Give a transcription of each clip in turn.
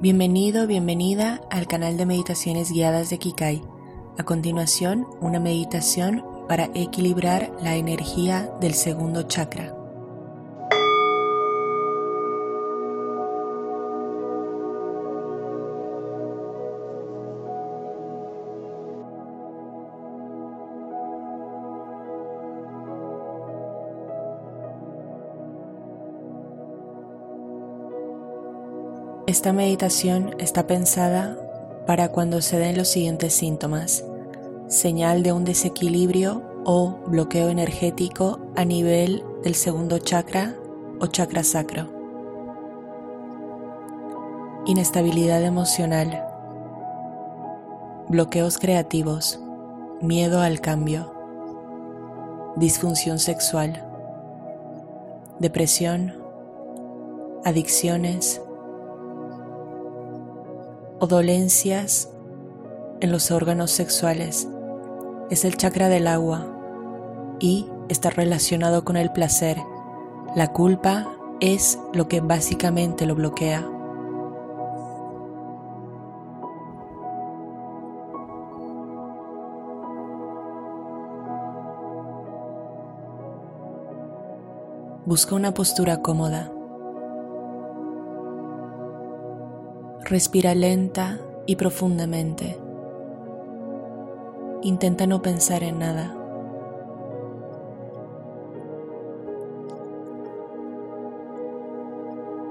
Bienvenido, bienvenida al canal de meditaciones guiadas de Kikai. A continuación, una meditación para equilibrar la energía del segundo chakra. Esta meditación está pensada para cuando se den los siguientes síntomas, señal de un desequilibrio o bloqueo energético a nivel del segundo chakra o chakra sacro, inestabilidad emocional, bloqueos creativos, miedo al cambio, disfunción sexual, depresión, adicciones, o dolencias en los órganos sexuales. Es el chakra del agua y está relacionado con el placer. La culpa es lo que básicamente lo bloquea. Busca una postura cómoda. Respira lenta y profundamente. Intenta no pensar en nada.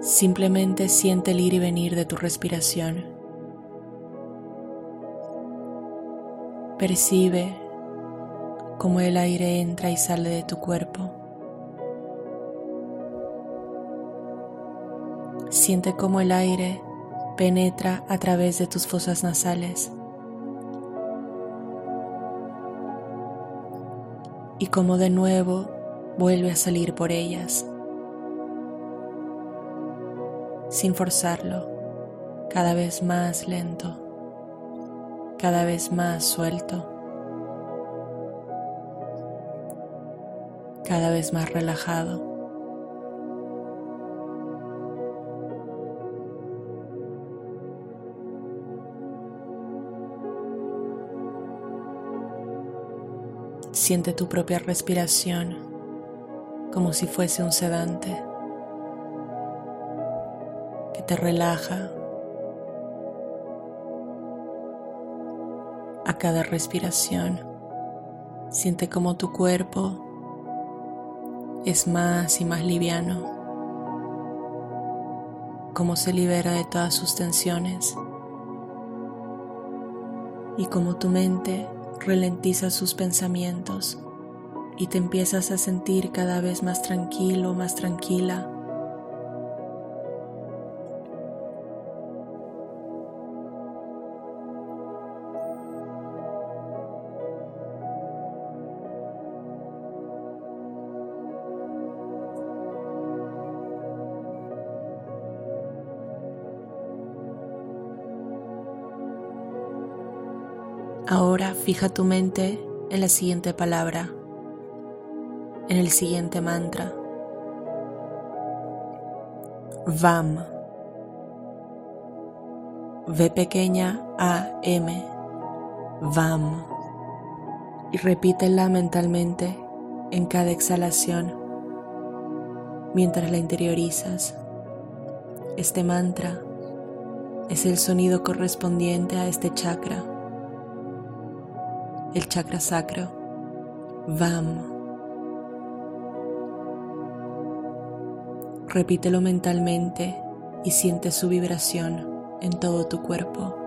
Simplemente siente el ir y venir de tu respiración. Percibe cómo el aire entra y sale de tu cuerpo. Siente cómo el aire penetra a través de tus fosas nasales y como de nuevo vuelve a salir por ellas sin forzarlo, cada vez más lento, cada vez más suelto, cada vez más relajado. Siente tu propia respiración como si fuese un sedante que te relaja a cada respiración. Siente como tu cuerpo es más y más liviano, como se libera de todas sus tensiones y como tu mente ralentizas sus pensamientos y te empiezas a sentir cada vez más tranquilo, más tranquila Ahora fija tu mente en la siguiente palabra, en el siguiente mantra. VAM. V pequeña A M. VAM. Y repítela mentalmente en cada exhalación mientras la interiorizas. Este mantra es el sonido correspondiente a este chakra el chakra sacro, VAM. Repítelo mentalmente y siente su vibración en todo tu cuerpo.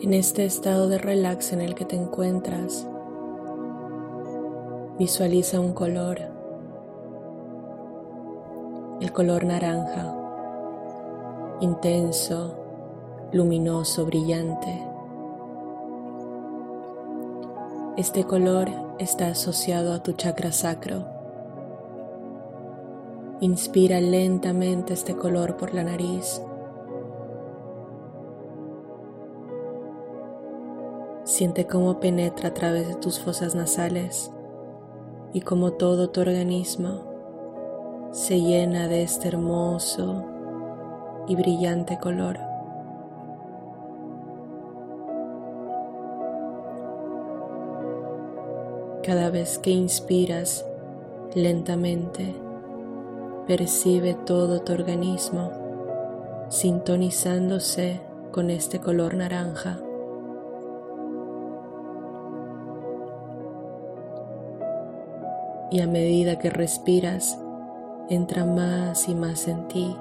En este estado de relax en el que te encuentras, visualiza un color, el color naranja, intenso, luminoso, brillante. Este color está asociado a tu chakra sacro. Inspira lentamente este color por la nariz. Siente cómo penetra a través de tus fosas nasales y cómo todo tu organismo se llena de este hermoso y brillante color. Cada vez que inspiras lentamente, percibe todo tu organismo sintonizándose con este color naranja. Y a medida que respiras, entra más y más en ti,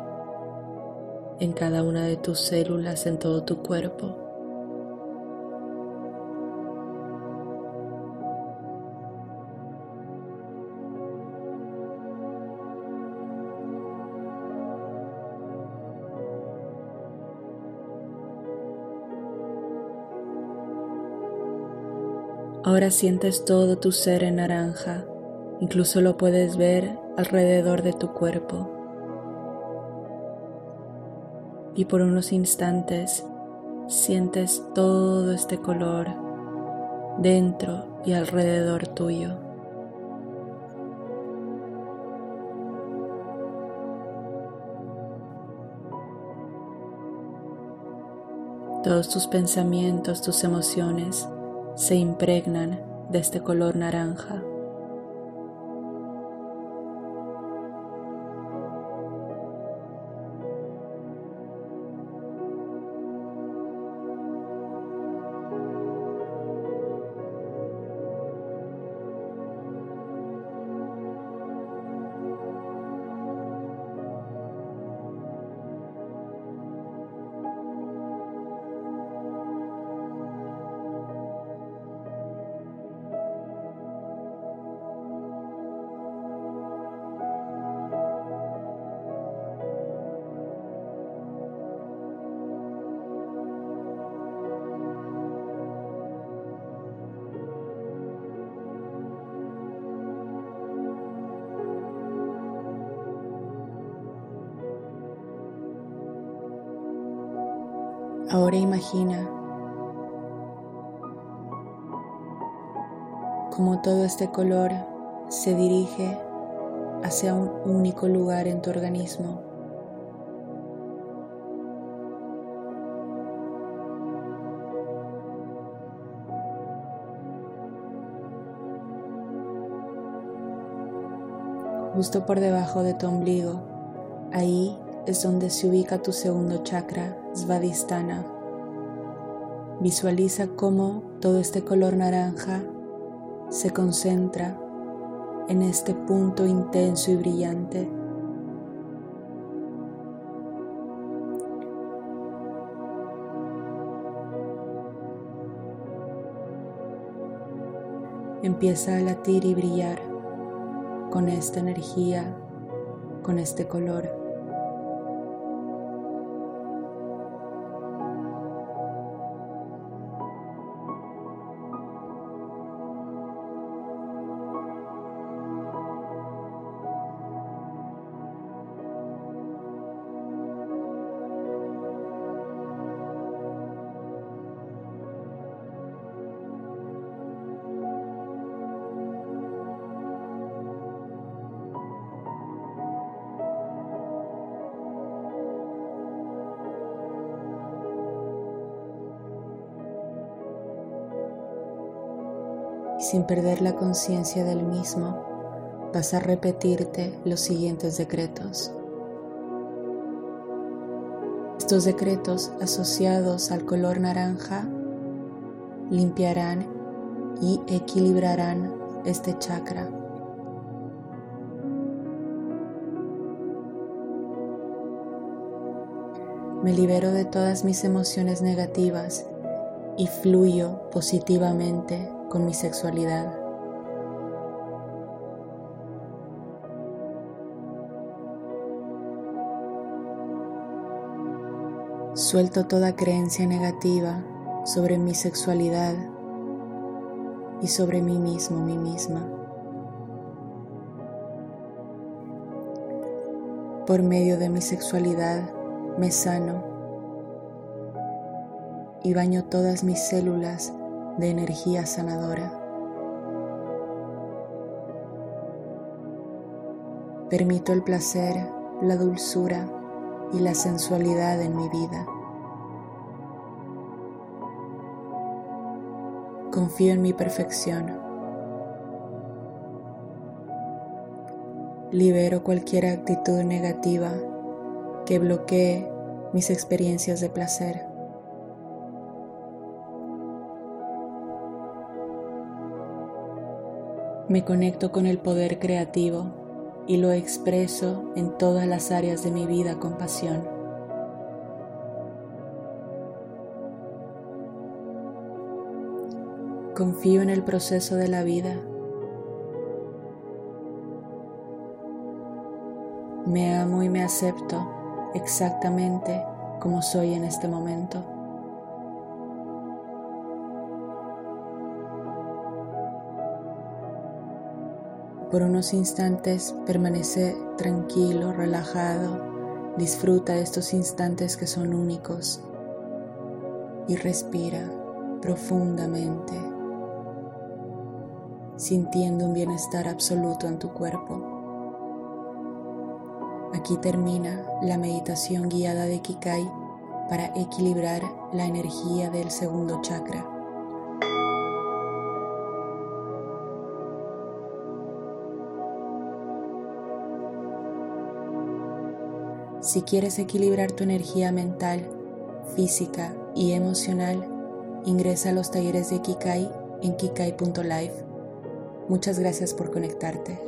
en cada una de tus células, en todo tu cuerpo. Ahora sientes todo tu ser en naranja, incluso lo puedes ver alrededor de tu cuerpo. Y por unos instantes sientes todo este color dentro y alrededor tuyo. Todos tus pensamientos, tus emociones se impregnan de este color naranja. Ahora imagina cómo todo este color se dirige hacia un único lugar en tu organismo. Justo por debajo de tu ombligo, ahí es donde se ubica tu segundo chakra, Svadhisthana. Visualiza cómo todo este color naranja se concentra en este punto intenso y brillante. Empieza a latir y brillar con esta energía, con este color. Sin perder la conciencia del mismo, vas a repetirte los siguientes decretos. Estos decretos asociados al color naranja limpiarán y equilibrarán este chakra. Me libero de todas mis emociones negativas y fluyo positivamente con mi sexualidad. Suelto toda creencia negativa sobre mi sexualidad y sobre mí mismo, mí misma. Por medio de mi sexualidad me sano y baño todas mis células de energía sanadora. Permito el placer, la dulzura y la sensualidad en mi vida. Confío en mi perfección. Libero cualquier actitud negativa que bloquee mis experiencias de placer. Me conecto con el poder creativo y lo expreso en todas las áreas de mi vida con pasión. Confío en el proceso de la vida. Me amo y me acepto exactamente como soy en este momento. Por unos instantes permanece tranquilo, relajado, disfruta estos instantes que son únicos y respira profundamente, sintiendo un bienestar absoluto en tu cuerpo. Aquí termina la meditación guiada de Kikai para equilibrar la energía del segundo chakra. Si quieres equilibrar tu energía mental, física y emocional, ingresa a los talleres de Kikai en kikai.life. Muchas gracias por conectarte.